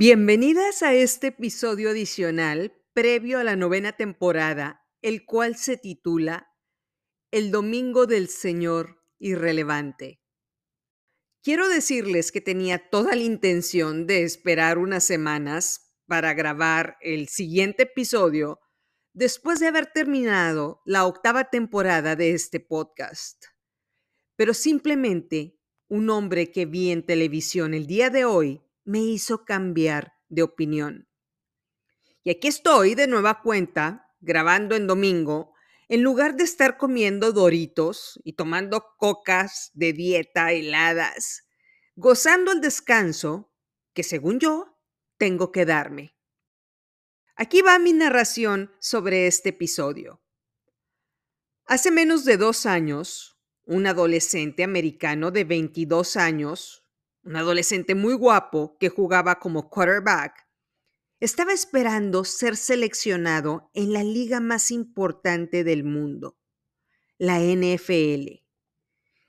Bienvenidas a este episodio adicional previo a la novena temporada, el cual se titula El Domingo del Señor Irrelevante. Quiero decirles que tenía toda la intención de esperar unas semanas para grabar el siguiente episodio después de haber terminado la octava temporada de este podcast. Pero simplemente un hombre que vi en televisión el día de hoy me hizo cambiar de opinión. Y aquí estoy de nueva cuenta, grabando en domingo, en lugar de estar comiendo doritos y tomando cocas de dieta heladas, gozando el descanso que según yo tengo que darme. Aquí va mi narración sobre este episodio. Hace menos de dos años, un adolescente americano de 22 años, un adolescente muy guapo que jugaba como quarterback, estaba esperando ser seleccionado en la liga más importante del mundo, la NFL.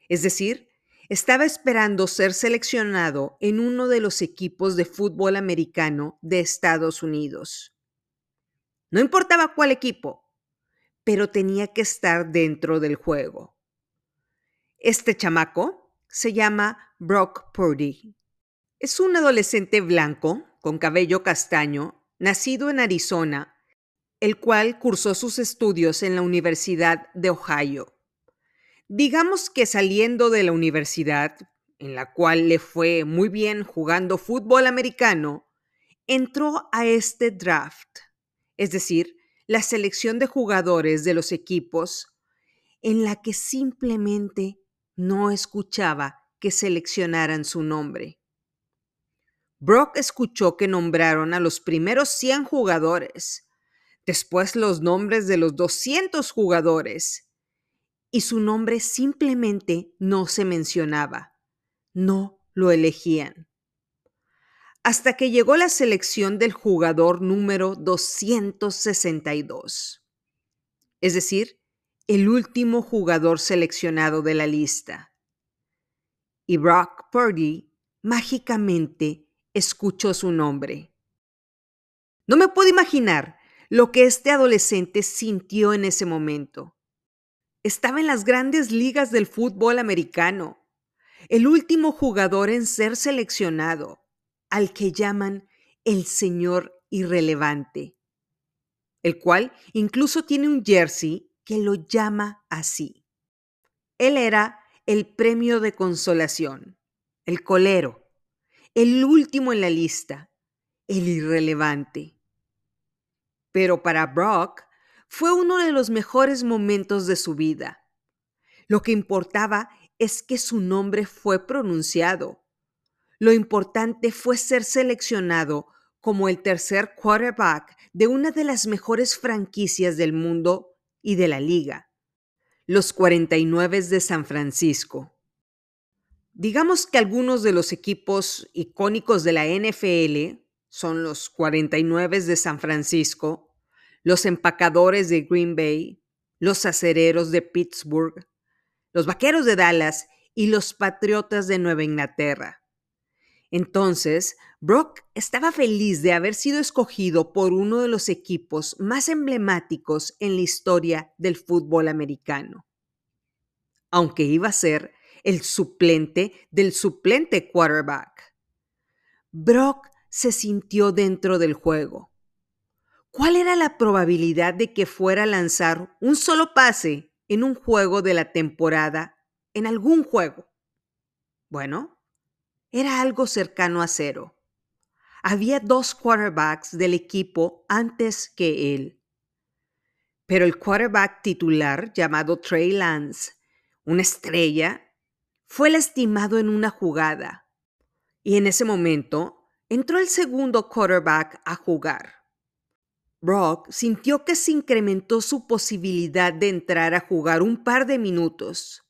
Es decir, estaba esperando ser seleccionado en uno de los equipos de fútbol americano de Estados Unidos. No importaba cuál equipo, pero tenía que estar dentro del juego. Este chamaco se llama Brock Purdy. Es un adolescente blanco, con cabello castaño, nacido en Arizona, el cual cursó sus estudios en la Universidad de Ohio. Digamos que saliendo de la universidad, en la cual le fue muy bien jugando fútbol americano, entró a este draft, es decir, la selección de jugadores de los equipos en la que simplemente no escuchaba que seleccionaran su nombre. Brock escuchó que nombraron a los primeros 100 jugadores, después los nombres de los 200 jugadores, y su nombre simplemente no se mencionaba, no lo elegían. Hasta que llegó la selección del jugador número 262, es decir, el último jugador seleccionado de la lista y Brock Purdy mágicamente escuchó su nombre. No me puedo imaginar lo que este adolescente sintió en ese momento. Estaba en las grandes ligas del fútbol americano, el último jugador en ser seleccionado, al que llaman el señor irrelevante, el cual incluso tiene un jersey que lo llama así. Él era el premio de consolación, el colero, el último en la lista, el irrelevante. Pero para Brock fue uno de los mejores momentos de su vida. Lo que importaba es que su nombre fue pronunciado. Lo importante fue ser seleccionado como el tercer quarterback de una de las mejores franquicias del mundo y de la liga los 49 de San Francisco. Digamos que algunos de los equipos icónicos de la NFL son los 49 de San Francisco, los empacadores de Green Bay, los acereros de Pittsburgh, los vaqueros de Dallas y los patriotas de Nueva Inglaterra. Entonces, Brock estaba feliz de haber sido escogido por uno de los equipos más emblemáticos en la historia del fútbol americano, aunque iba a ser el suplente del suplente quarterback. Brock se sintió dentro del juego. ¿Cuál era la probabilidad de que fuera a lanzar un solo pase en un juego de la temporada, en algún juego? Bueno, era algo cercano a cero había dos quarterbacks del equipo antes que él. Pero el quarterback titular, llamado Trey Lance, una estrella, fue lastimado en una jugada. Y en ese momento entró el segundo quarterback a jugar. Brock sintió que se incrementó su posibilidad de entrar a jugar un par de minutos.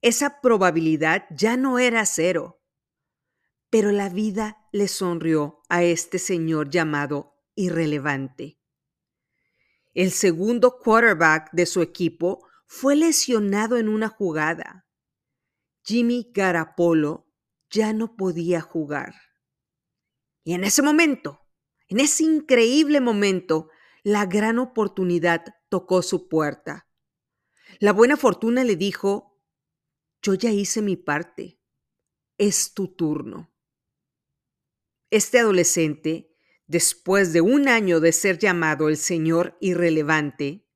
Esa probabilidad ya no era cero pero la vida le sonrió a este señor llamado irrelevante. El segundo quarterback de su equipo fue lesionado en una jugada. Jimmy Garapolo ya no podía jugar. Y en ese momento, en ese increíble momento, la gran oportunidad tocó su puerta. La buena fortuna le dijo, yo ya hice mi parte, es tu turno. Este adolescente, después de un año de ser llamado el Señor irrelevante,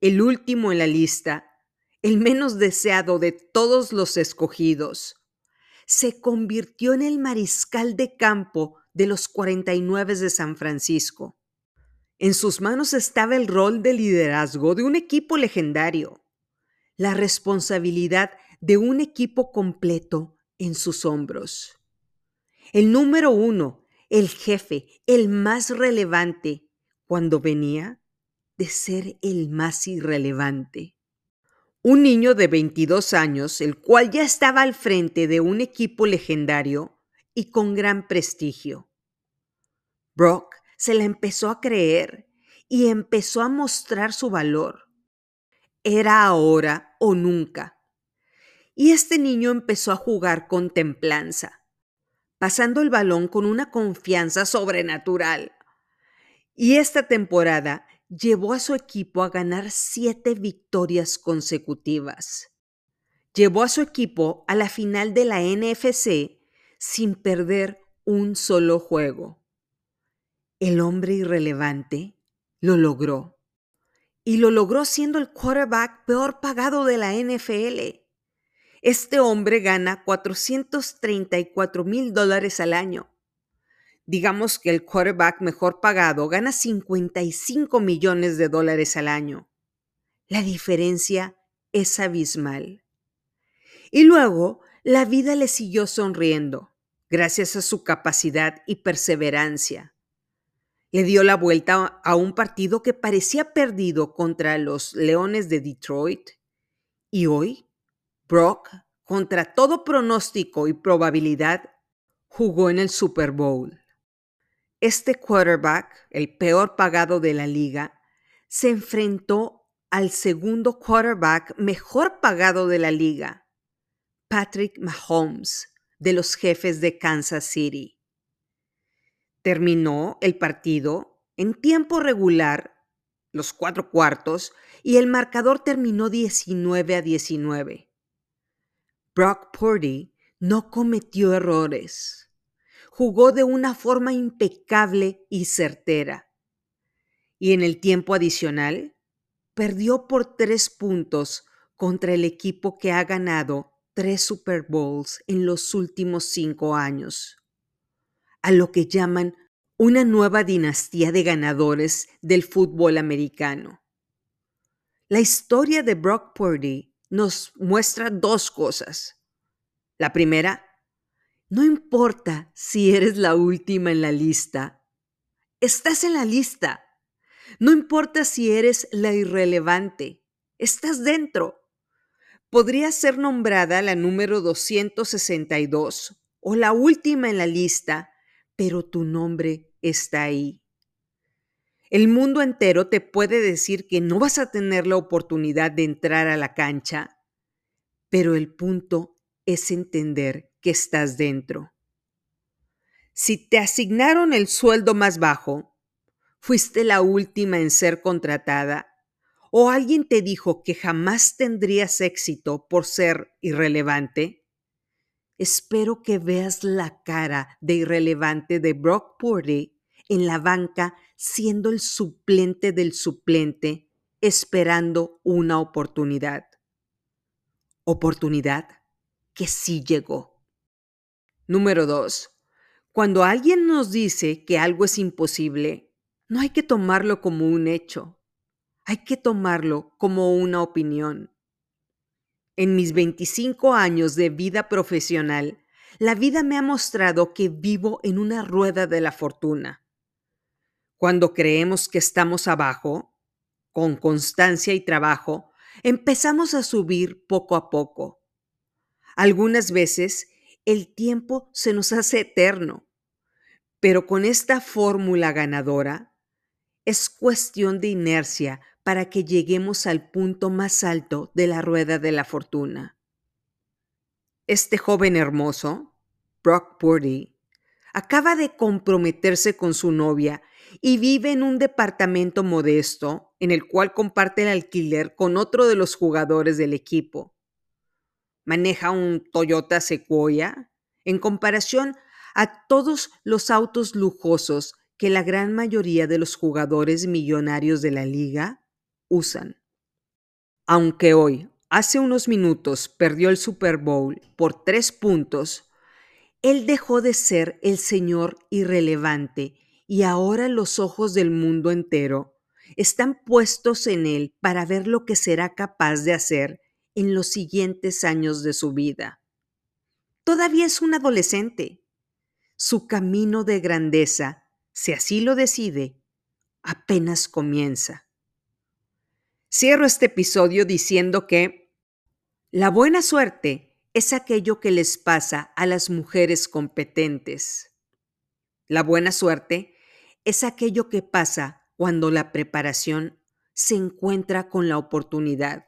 el último en la lista, el menos deseado de todos los escogidos, se convirtió en el mariscal de campo de los 49 de San Francisco. En sus manos estaba el rol de liderazgo de un equipo legendario, la responsabilidad de un equipo completo en sus hombros. El número uno, el jefe, el más relevante, cuando venía de ser el más irrelevante. Un niño de 22 años, el cual ya estaba al frente de un equipo legendario y con gran prestigio. Brock se la empezó a creer y empezó a mostrar su valor. Era ahora o nunca. Y este niño empezó a jugar con templanza, pasando el balón con una confianza sobrenatural. Y esta temporada llevó a su equipo a ganar siete victorias consecutivas. Llevó a su equipo a la final de la NFC sin perder un solo juego. El hombre irrelevante lo logró. Y lo logró siendo el quarterback peor pagado de la NFL. Este hombre gana 434 mil dólares al año Digamos que el quarterback mejor pagado gana 55 millones de dólares al año. La diferencia es abismal. Y luego, la vida le siguió sonriendo, gracias a su capacidad y perseverancia. Le dio la vuelta a un partido que parecía perdido contra los Leones de Detroit. Y hoy, Brock, contra todo pronóstico y probabilidad, jugó en el Super Bowl. Este quarterback, el peor pagado de la liga, se enfrentó al segundo quarterback mejor pagado de la liga, Patrick Mahomes, de los jefes de Kansas City. Terminó el partido en tiempo regular, los cuatro cuartos, y el marcador terminó 19 a 19. Brock Purdy no cometió errores jugó de una forma impecable y certera. Y en el tiempo adicional, perdió por tres puntos contra el equipo que ha ganado tres Super Bowls en los últimos cinco años, a lo que llaman una nueva dinastía de ganadores del fútbol americano. La historia de Brock Purdy nos muestra dos cosas. La primera, no importa si eres la última en la lista, estás en la lista. No importa si eres la irrelevante, estás dentro. Podría ser nombrada la número 262 o la última en la lista, pero tu nombre está ahí. El mundo entero te puede decir que no vas a tener la oportunidad de entrar a la cancha, pero el punto es entender que estás dentro. Si te asignaron el sueldo más bajo, fuiste la última en ser contratada, o alguien te dijo que jamás tendrías éxito por ser irrelevante, espero que veas la cara de irrelevante de Brock Purdy en la banca siendo el suplente del suplente, esperando una oportunidad. Oportunidad que sí llegó. Número dos, cuando alguien nos dice que algo es imposible, no hay que tomarlo como un hecho, hay que tomarlo como una opinión. En mis 25 años de vida profesional, la vida me ha mostrado que vivo en una rueda de la fortuna. Cuando creemos que estamos abajo, con constancia y trabajo, empezamos a subir poco a poco. Algunas veces el tiempo se nos hace eterno, pero con esta fórmula ganadora es cuestión de inercia para que lleguemos al punto más alto de la rueda de la fortuna. Este joven hermoso, Brock Purdy, acaba de comprometerse con su novia y vive en un departamento modesto en el cual comparte el alquiler con otro de los jugadores del equipo. Maneja un Toyota Sequoia en comparación a todos los autos lujosos que la gran mayoría de los jugadores millonarios de la liga usan. Aunque hoy, hace unos minutos, perdió el Super Bowl por tres puntos, él dejó de ser el señor irrelevante y ahora los ojos del mundo entero están puestos en él para ver lo que será capaz de hacer en los siguientes años de su vida. Todavía es un adolescente. Su camino de grandeza, si así lo decide, apenas comienza. Cierro este episodio diciendo que la buena suerte es aquello que les pasa a las mujeres competentes. La buena suerte es aquello que pasa cuando la preparación se encuentra con la oportunidad.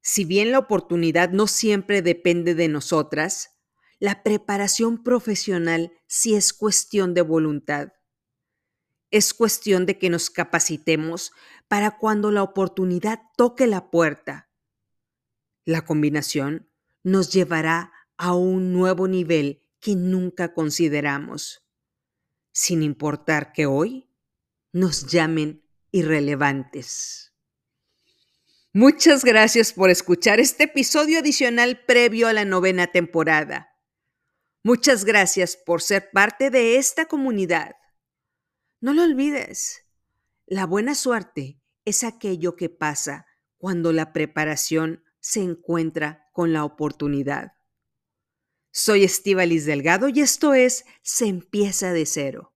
Si bien la oportunidad no siempre depende de nosotras, la preparación profesional sí es cuestión de voluntad. Es cuestión de que nos capacitemos para cuando la oportunidad toque la puerta. La combinación nos llevará a un nuevo nivel que nunca consideramos sin importar que hoy nos llamen irrelevantes. Muchas gracias por escuchar este episodio adicional previo a la novena temporada. Muchas gracias por ser parte de esta comunidad. No lo olvides, la buena suerte es aquello que pasa cuando la preparación se encuentra con la oportunidad. Soy Estivalis Delgado y esto es Se empieza de cero.